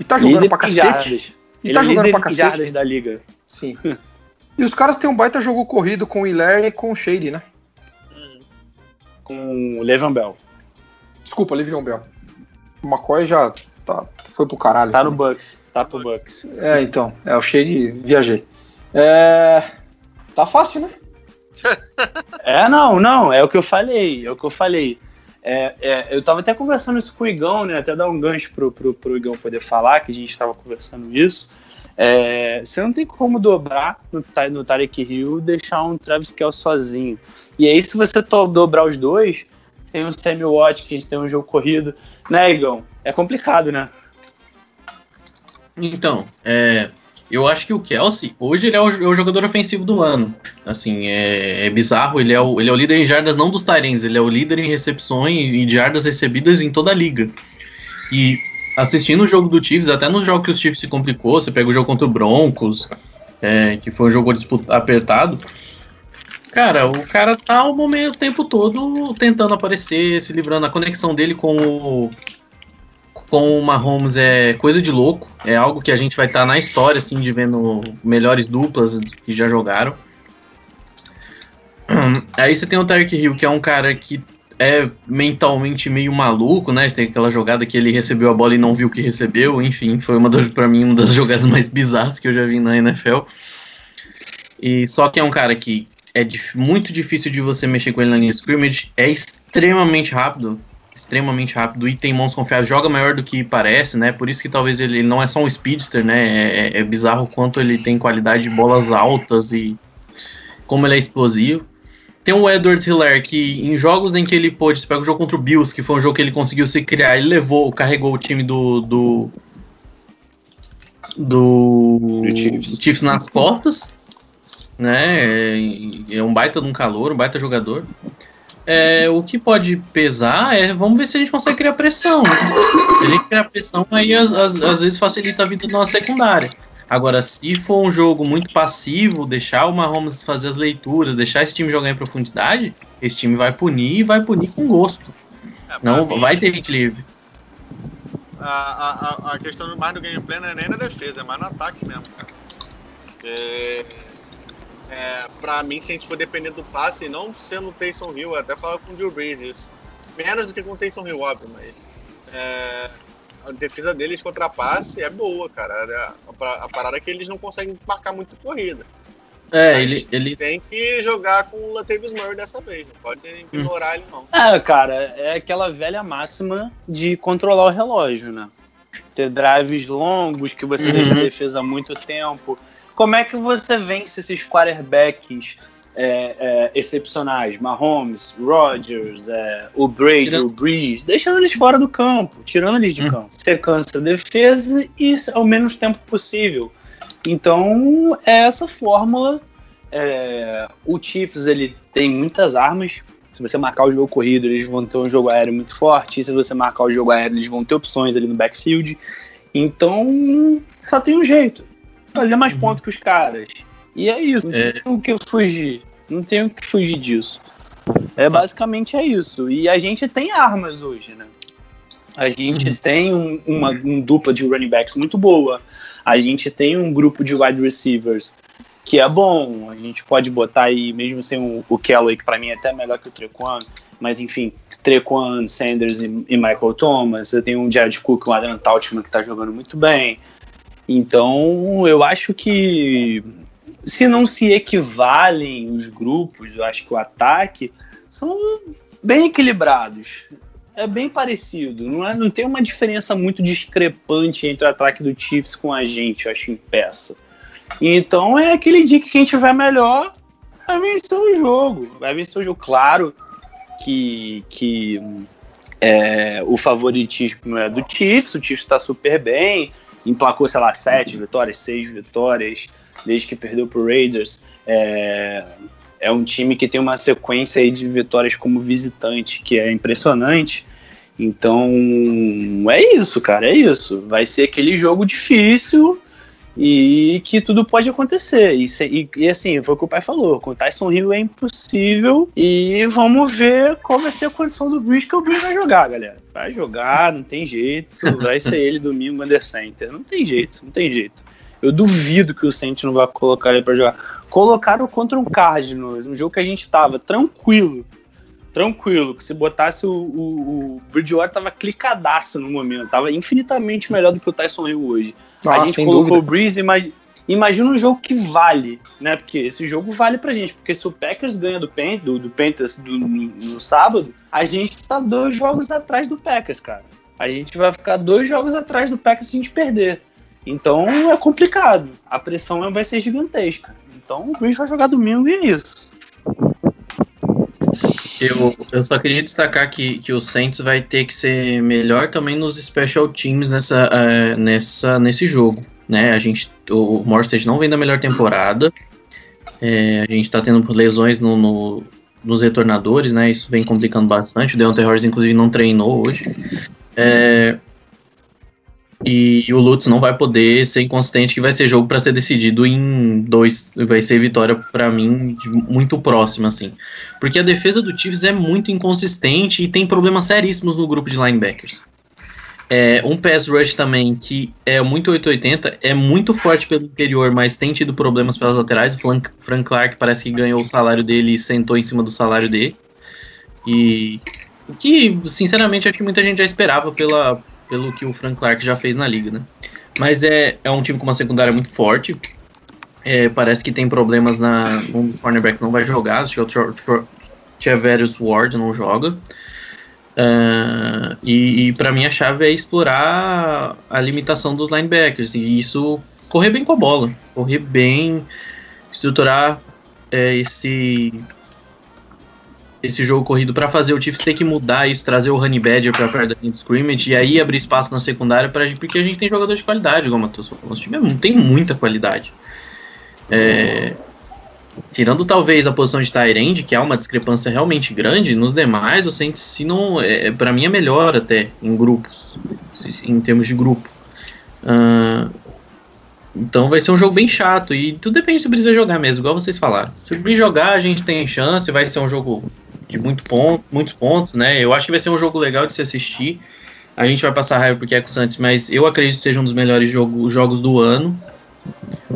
E tá jogando líder pra cacete. E Ele tá é jogando pra cacete. da liga. Sim. e os caras têm um baita jogo corrido com o Hilaire e com o Shady, né? Com o Levan Bell. Desculpa, Le'Veon Bell. O McCoy já tá, foi pro caralho. Tá no Bucks. Tá pro Bucks. É, então. É o cheio de viajei. É. Tá fácil, né? é, não, não. É o que eu falei. É o que eu falei. É, é, eu tava até conversando isso com o Igão, né? Até dar um gancho pro, pro, pro Igão poder falar, que a gente tava conversando isso. É, você não tem como dobrar no, no Tarek Hill e deixar um Travis Kelce sozinho. E aí, se você dobrar os dois, tem o Sammy Watkins, tem um jogo corrido, né, Igão? É complicado, né? Então, é, eu acho que o Kelsey, hoje ele é o, é o jogador ofensivo do ano. Assim, é, é, bizarro, ele é, o, ele é o líder em jardas não dos Tyrens, ele é o líder em recepções e jardas recebidas em toda a liga. E assistindo o jogo do Chiefs, até no jogo que os Chiefs se complicou, você pega o jogo contra o Broncos, é, que foi um jogo apertado, Cara, o cara tá o momento, o tempo todo tentando aparecer, se livrando. A conexão dele com o com o Mahomes é coisa de louco. É algo que a gente vai estar tá na história, assim, de vendo melhores duplas que já jogaram. Aí você tem o Tarek Hill, que é um cara que é mentalmente meio maluco, né? Tem aquela jogada que ele recebeu a bola e não viu o que recebeu. Enfim, foi uma das, pra mim, uma das jogadas mais bizarras que eu já vi na NFL. E só que é um cara que é muito difícil de você mexer com ele na linha de scrimmage, é extremamente rápido. extremamente rápido e tem mãos confiáveis, joga maior do que parece, né? Por isso que talvez ele, ele não é só um speedster, né? É, é, é bizarro o quanto ele tem qualidade de bolas altas e como ele é explosivo. Tem o Edward Hiller, que em jogos em que ele pôde, você pega o jogo contra o Bills, que foi um jogo que ele conseguiu se criar, ele levou, carregou o time do. do. do, Do Chiefs. do Chiefs nas costas, né? É, é um baita de um calor, um baita jogador. É, o que pode pesar é, vamos ver se a gente consegue criar pressão. Né? Se a gente criar pressão, aí às, às, às vezes facilita a vida da nossa secundária. Agora, se for um jogo muito passivo, deixar o Mahomes fazer as leituras, deixar esse time jogar em profundidade, esse time vai punir e vai punir com gosto. É, Não mim, vai ter gente livre. A, a, a- questão mais do gameplay não é nem na defesa, é mais no ataque mesmo, cara. Porque, é, pra mim, se a gente for depender do passe, não sendo o Taysom Hill, eu até falo com o Drew Brees isso. Menos do que com o Taysom Hill, óbvio, mas é, a defesa deles contra passe é boa, cara. A, a, a parada é que eles não conseguem marcar muito corrida. É, ele, ele Tem que jogar com o Latavius Murray dessa vez, não pode ignorar ele não. É, cara, é aquela velha máxima de controlar o relógio, né? Ter drives longos que você Uhum. deixa a defesa há muito tempo. Como é que você vence esses quarterbacks é, é, excepcionais? Mahomes, Rodgers, é, o Brady, Tirando- o Breeze, deixando eles fora do campo, tirando eles de Uhum. campo. Você cansa a defesa e isso ao menos tempo possível. Então, é essa fórmula. É, o Chiefs ele tem muitas armas. Se você marcar o jogo corrido, eles vão ter um jogo aéreo muito forte. Se você marcar o jogo aéreo, eles vão ter opções ali no backfield. Então, só tem um jeito: fazer mais pontos que os caras. E é isso. Não É. tem o que fugir. Não tem o que fugir disso. É basicamente é isso. E a gente tem armas hoje, né? A gente tem um, uma um dupla de running backs muito boa. A gente tem um grupo de wide receivers que é bom. A gente pode botar aí, mesmo sem o, o Callaway, que pra mim é até melhor que o Trequan, mas enfim, Trequan, Sanders e, e Michael Thomas. Eu tenho um Jared Cook, um Adam Tautman que tá jogando muito bem. Então, eu acho que se não se equivalem os grupos, eu acho que o ataque são bem equilibrados. É bem parecido, não, é, não tem uma diferença muito discrepante entre o ataque do Chiefs com a gente, eu acho, em peça. Então é aquele dia que quem tiver melhor vai vencer o jogo. Vai vencer o jogo. Claro que, que é, o favoritismo é do Chiefs, o Chiefs está super bem, emplacou, sei lá, sete vitórias, seis vitórias, desde que perdeu pro Raiders. É, é um time que tem uma sequência de vitórias como visitante que é impressionante. Então, é isso, cara, é isso. Vai ser aquele jogo difícil e que tudo pode acontecer. E, e- e, assim, foi o que o pai falou: com o Tyson Hill é impossível. E vamos ver qual vai ser a condição do Breeze, que o Breeze vai jogar, galera. Vai jogar, não tem jeito. Vai ser ele domingo under center. Não tem jeito, não tem jeito. Eu duvido que o Saints não vai colocar ele pra jogar. Colocaram contra um Cardinals, um jogo que a gente tava tranquilo. Tranquilo, que se botasse o, o, o Bridgewater tava clicadaço no momento, tava infinitamente melhor do que o Tyson Hill hoje. A Ah, gente colocou dúvida. o Breeze, imag- imagina um jogo que vale, né? Porque esse jogo vale pra gente, porque se o Packers ganha do, Pan, do, do Panthers do- no, no sábado, a gente tá dois jogos atrás do Packers, cara. A gente vai ficar dois jogos atrás do Packers se a gente perder. Então é complicado. A pressão vai ser gigantesca. Então o Breeze vai jogar domingo e é isso. Eu, eu só queria destacar que, que o Saints vai ter que ser melhor também nos special teams nessa, eh, nessa, nesse jogo. Né? A gente, o Morstead não vem da melhor temporada. Eh, a gente tá tendo lesões no, no- nos retornadores, né? Isso vem complicando bastante. O Deontay Harris, inclusive, não treinou hoje. Eh, e o Lutz não vai poder ser inconsistente, que vai ser jogo para ser decidido em dois. Vai ser vitória para mim muito próxima, assim. Porque a defesa do Chiefs é muito inconsistente e tem problemas seríssimos no grupo de linebackers. É, um pass rush também que é muito 880, é muito forte pelo interior, mas tem tido problemas pelas laterais. O Frank, Frank Clark parece que ganhou o salário dele e sentou em cima do salário dele. E o que, sinceramente, acho que muita gente já esperava pela, pelo que o Frank Clark já fez na liga, né? Mas é, é um time com uma secundária muito forte. É, parece que tem problemas na. Um dos cornerbacks não vai jogar, acho que é o Traverius Ward não joga. Uh, e, e para mim a chave é explorar a limitação dos linebackers e isso correr bem com a bola, correr bem, estruturar é, esse esse jogo corrido para fazer o Chiefs ter que mudar isso, trazer o Honey Badger para perto da linha scrimmage e aí abrir espaço na secundária para porque a gente tem jogador de qualidade, como o Matheus falou. Nosso time não tem muita qualidade. É, tirando talvez a posição de Tyrande, que há uma discrepância realmente grande, nos demais o Saints se não, é, para mim é melhor até em grupos, em termos de grupo. Uh, então vai ser um jogo bem chato e tudo depende se o Breeze vai jogar mesmo, igual vocês falaram. Se o Breeze jogar, a gente tem chance, vai ser um jogo de muito ponto, muitos pontos, né? Eu acho que vai ser um jogo legal de se assistir. A gente vai passar raiva porque é com o Santos, mas eu acredito que seja um dos melhores jogo, jogos do ano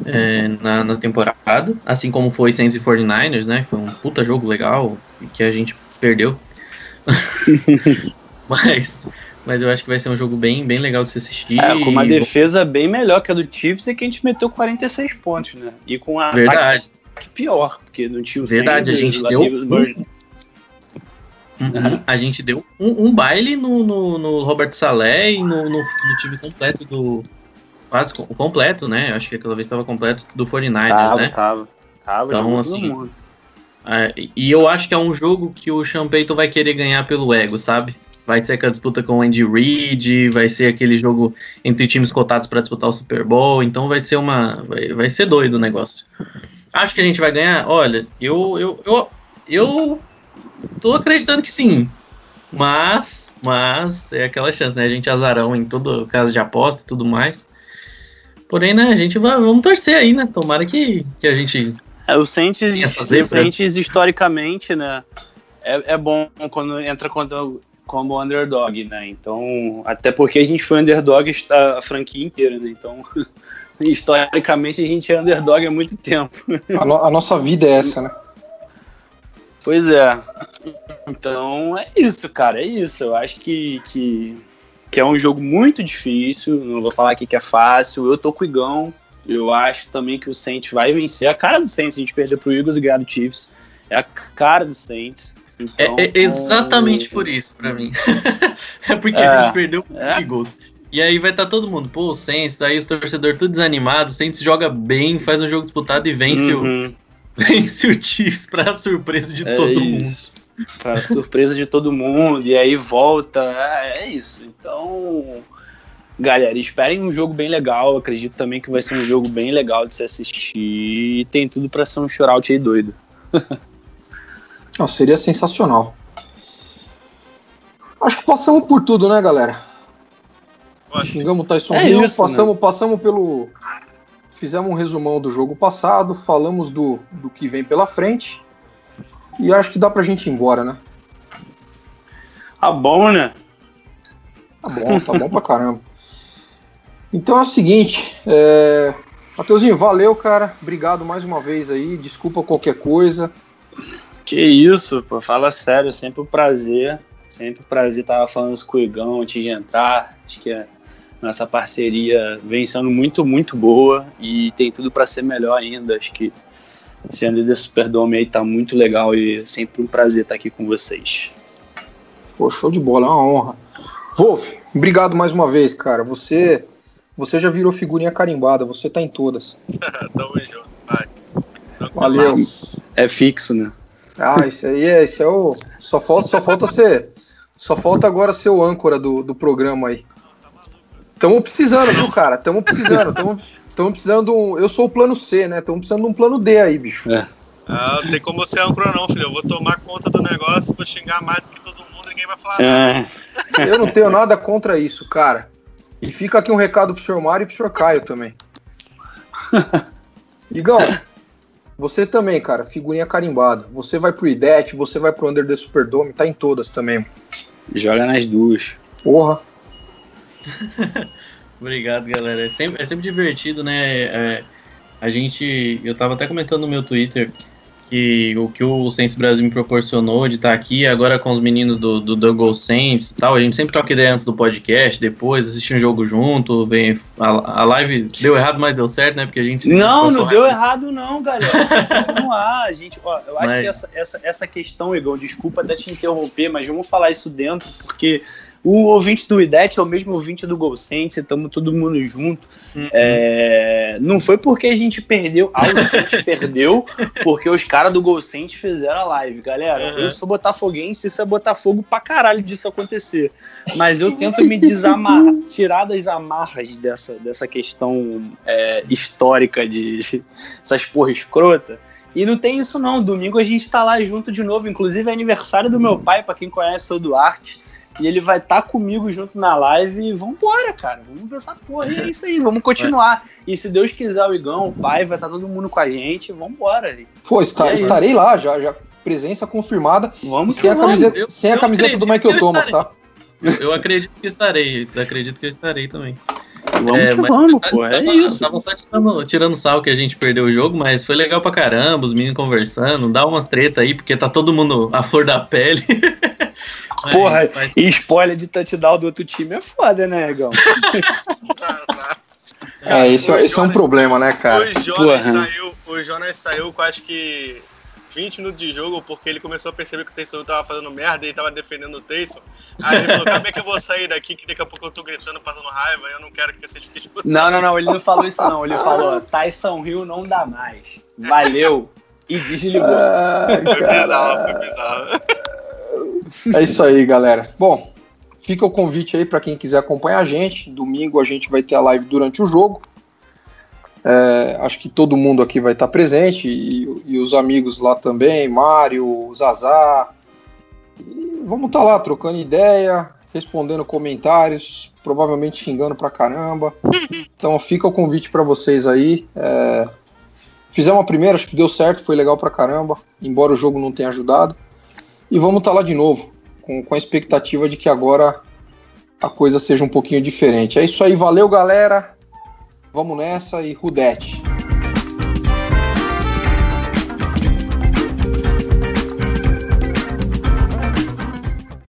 é, na, na, temporada. Assim como foi Saints e 49ers, né? Foi um puta jogo legal que a gente perdeu. mas, mas eu acho que vai ser um jogo bem, bem legal de se assistir. É, com uma defesa bem melhor que a do Chiefs e que a gente meteu 46 pontos, né? E com a Verdade. pior, porque não tinha o Verdade, a gente deu um, Uhum. A gente deu um, um baile no, no, no, Robert Salé e no, no, no, time completo do. Quase completo, né? Acho que aquela vez estava completo do 49ers, tava, né? Tava, tava. Então, assim. É, e eu acho que é um jogo que o Champeito vai querer ganhar pelo ego, sabe? Vai ser aquela disputa com o Andy Reid, vai ser aquele jogo entre times cotados para disputar o Super Bowl, então vai ser uma. Vai, vai ser doido o negócio. Acho que a gente vai ganhar? Olha, eu, eu, eu, eu tô acreditando que sim. Mas, mas é aquela chance, né? A gente é azarão em todo caso de aposta e tudo mais. Porém, né, a gente vai, vamos torcer aí, né? Tomara que, que a gente. É, o Saints, o Saints historicamente, né? É, é bom quando entra quando, como underdog, né? Então, até porque a gente foi underdog a, a franquia inteira, né? Então, historicamente a gente é underdog há muito tempo. A, no, a nossa vida é essa, né? Pois é. Então é isso, cara, é isso. Eu acho que, que, que é um jogo muito difícil. Não vou falar aqui que é fácil. Eu tô com o Igão. Eu acho também que o Saints vai vencer. A cara do Saints, a gente perder pro Eagles e ganhar do Chiefs. É a cara do Saints. Então, é, é, exatamente por isso, para mim. é porque é, a gente perdeu pro é. Eagles. E aí vai estar tá todo mundo, pô, o Saints, aí os torcedores tudo desanimados, o Saints joga bem, faz um jogo disputado e vence uhum. O vence o Chiefs para surpresa de é todo isso. mundo. Para surpresa de todo mundo, e aí volta. É, é, isso. Então, galera, esperem um jogo bem legal. Acredito também que vai ser um jogo bem legal de se assistir. E tem tudo para ser um shootout aí doido. Não, seria sensacional. Acho que passamos por tudo, né, galera? Xingamos o Tyson é Hill, isso, passamos, né? passamos pelo fizemos um resumão do jogo passado, falamos do, do que vem pela frente. E acho que dá pra gente ir embora, né? Tá bom, né? Tá bom, tá bom pra caramba. Então é o seguinte, é... Mateuzinho, valeu, cara. Obrigado mais uma vez aí. Desculpa qualquer coisa. Que isso, pô. Fala sério, sempre um prazer. Sempre um prazer estar falando com o Igão antes de entrar. Acho que é nossa parceria vem sendo muito, muito boa e tem tudo para ser melhor ainda. Acho que esse ano de Superdome aí tá muito legal e é sempre um prazer estar aqui com vocês. Pô, show de bola, é uma honra. Wolf, obrigado mais uma vez, cara. Você você já virou figurinha carimbada, você tá em todas. Tamo junto. Valeu. É fixo, né? Ah, isso aí é, isso é o. Só falta, só falta ser. Só falta agora ser o âncora do, do programa aí. Estamos precisando, viu, cara? Estamos precisando. Estamos precisando. Um, eu sou o plano C, né? Estamos precisando de um plano D aí, bicho. É. Ah, não tem como você âncora, não, filho. Eu vou tomar conta do negócio, vou xingar mais do que todo mundo, ninguém vai falar é. nada. Eu não tenho nada contra isso, cara. E fica aqui um recado pro senhor Mário e pro senhor Caio também. Igão, você também, cara, figurinha carimbada. Você vai pro IDET, você vai pro Under the Superdome, tá em todas também. Joga nas duas. Porra. Obrigado, galera. É sempre, é sempre divertido, né? É, a gente. Eu tava até comentando no meu Twitter que o que o Saints Brasil me proporcionou de estar aqui, agora com os meninos do, do Double Saints e tal, a gente sempre troca ideia antes do podcast, depois assistir um jogo junto, vem, a, a live deu errado, mas deu certo, né, porque a gente... Não, não deu errado não, galera, vamos lá, gente, ó, eu acho Mas- que essa, essa, essa questão, Igor, desculpa até te interromper, mas vamos falar isso dentro, porque o ouvinte do IDET é o mesmo ouvinte do GolSense, estamos todo mundo junto. Uhum. É, não foi porque a gente perdeu, ah, a gente perdeu, porque os caras do GolSense fizeram a live, galera. Uhum. Eu sou botafoguense, isso é Botafogo pra caralho disso acontecer. Mas eu tento me desamarrar, tirar das amarras dessa, dessa questão é, histórica de essas porra escrota. E não tem isso não, domingo a gente tá lá junto de novo, inclusive é aniversário do meu pai, pra quem conhece o Duarte. E ele vai estar comigo junto na live e vambora, cara. Vamos ver essa porra e é isso aí, vamos continuar. E se Deus quiser, o Igão, o pai, vai estar todo mundo com a gente, vambora. Pô, está- É isso. estarei lá, já, já presença confirmada. Vamos Sem a camiseta, eu- sem a camiseta do Michael Thomas, estarei. tá? Eu, eu acredito que estarei, acredito que eu estarei também. Vamos É, que mas- vamos, pô. É tava, isso. Tava só tirando, tirando sal que a gente perdeu o jogo, mas foi legal pra caramba, os meninos conversando, dá umas treta aí, porque tá todo mundo à flor da pele. Mas- Porra, mas- E spoiler de touchdown do outro time é foda, né, Igão? Tá, tá. É, esse, o esse é um problema, né, cara? O Jonas, Porra. saiu, o Jonas saiu com acho que 20 minutos de jogo porque ele começou a perceber que o Taysom Hill tava fazendo merda e tava defendendo o Taysom. Aí ele falou, como é que eu vou sair daqui que daqui a pouco eu tô gritando, passando raiva e eu não quero que vocês fiquem escutando. Não, não, não, ele não falou isso, não. Ele falou: Tyson Hill não dá mais. Valeu. E desligou. Ai, Foi bizarro, foi bizarro. É isso aí, galera. Bom, fica o convite aí para quem quiser acompanhar a gente. Domingo a gente vai ter a live durante o jogo. É, acho que todo mundo aqui vai estar presente e, e os amigos lá também, Mário, Zazá. Vamos estar lá trocando ideia, respondendo comentários, provavelmente xingando pra caramba. Então fica o convite para vocês aí. É, fizemos a primeira, acho que deu certo, foi legal pra caramba, embora o jogo não tenha ajudado. E vamos estar lá de novo, com, com a expectativa de que agora a coisa seja um pouquinho diferente. É isso aí, valeu galera. Vamos nessa e Rudete.